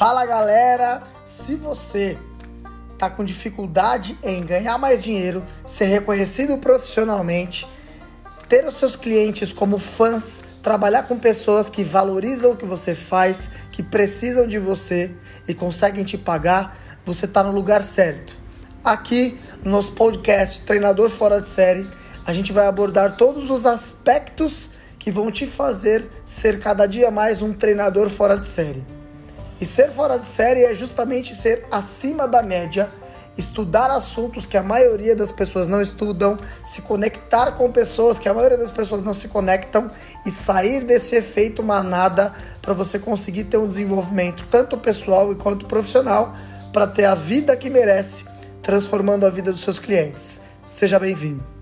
Fala galera, se você tá com dificuldade em ganhar mais dinheiro, ser reconhecido profissionalmente, ter os seus clientes como fãs, trabalhar com pessoas que valorizam o que você faz, que precisam de você e conseguem te pagar, você está no lugar certo. Aqui no nosso podcast Treinador Fora de Série, a gente vai abordar todos os aspectos que vão te fazer ser cada dia mais um treinador fora de série. E ser fora de série é justamente ser acima da média, estudar assuntos que a maioria das pessoas não estudam, se conectar com pessoas que a maioria das pessoas não se conectam e sair desse efeito manada para você conseguir ter um desenvolvimento tanto pessoal quanto profissional para ter a vida que merece, transformando a vida dos seus clientes. Seja bem-vindo.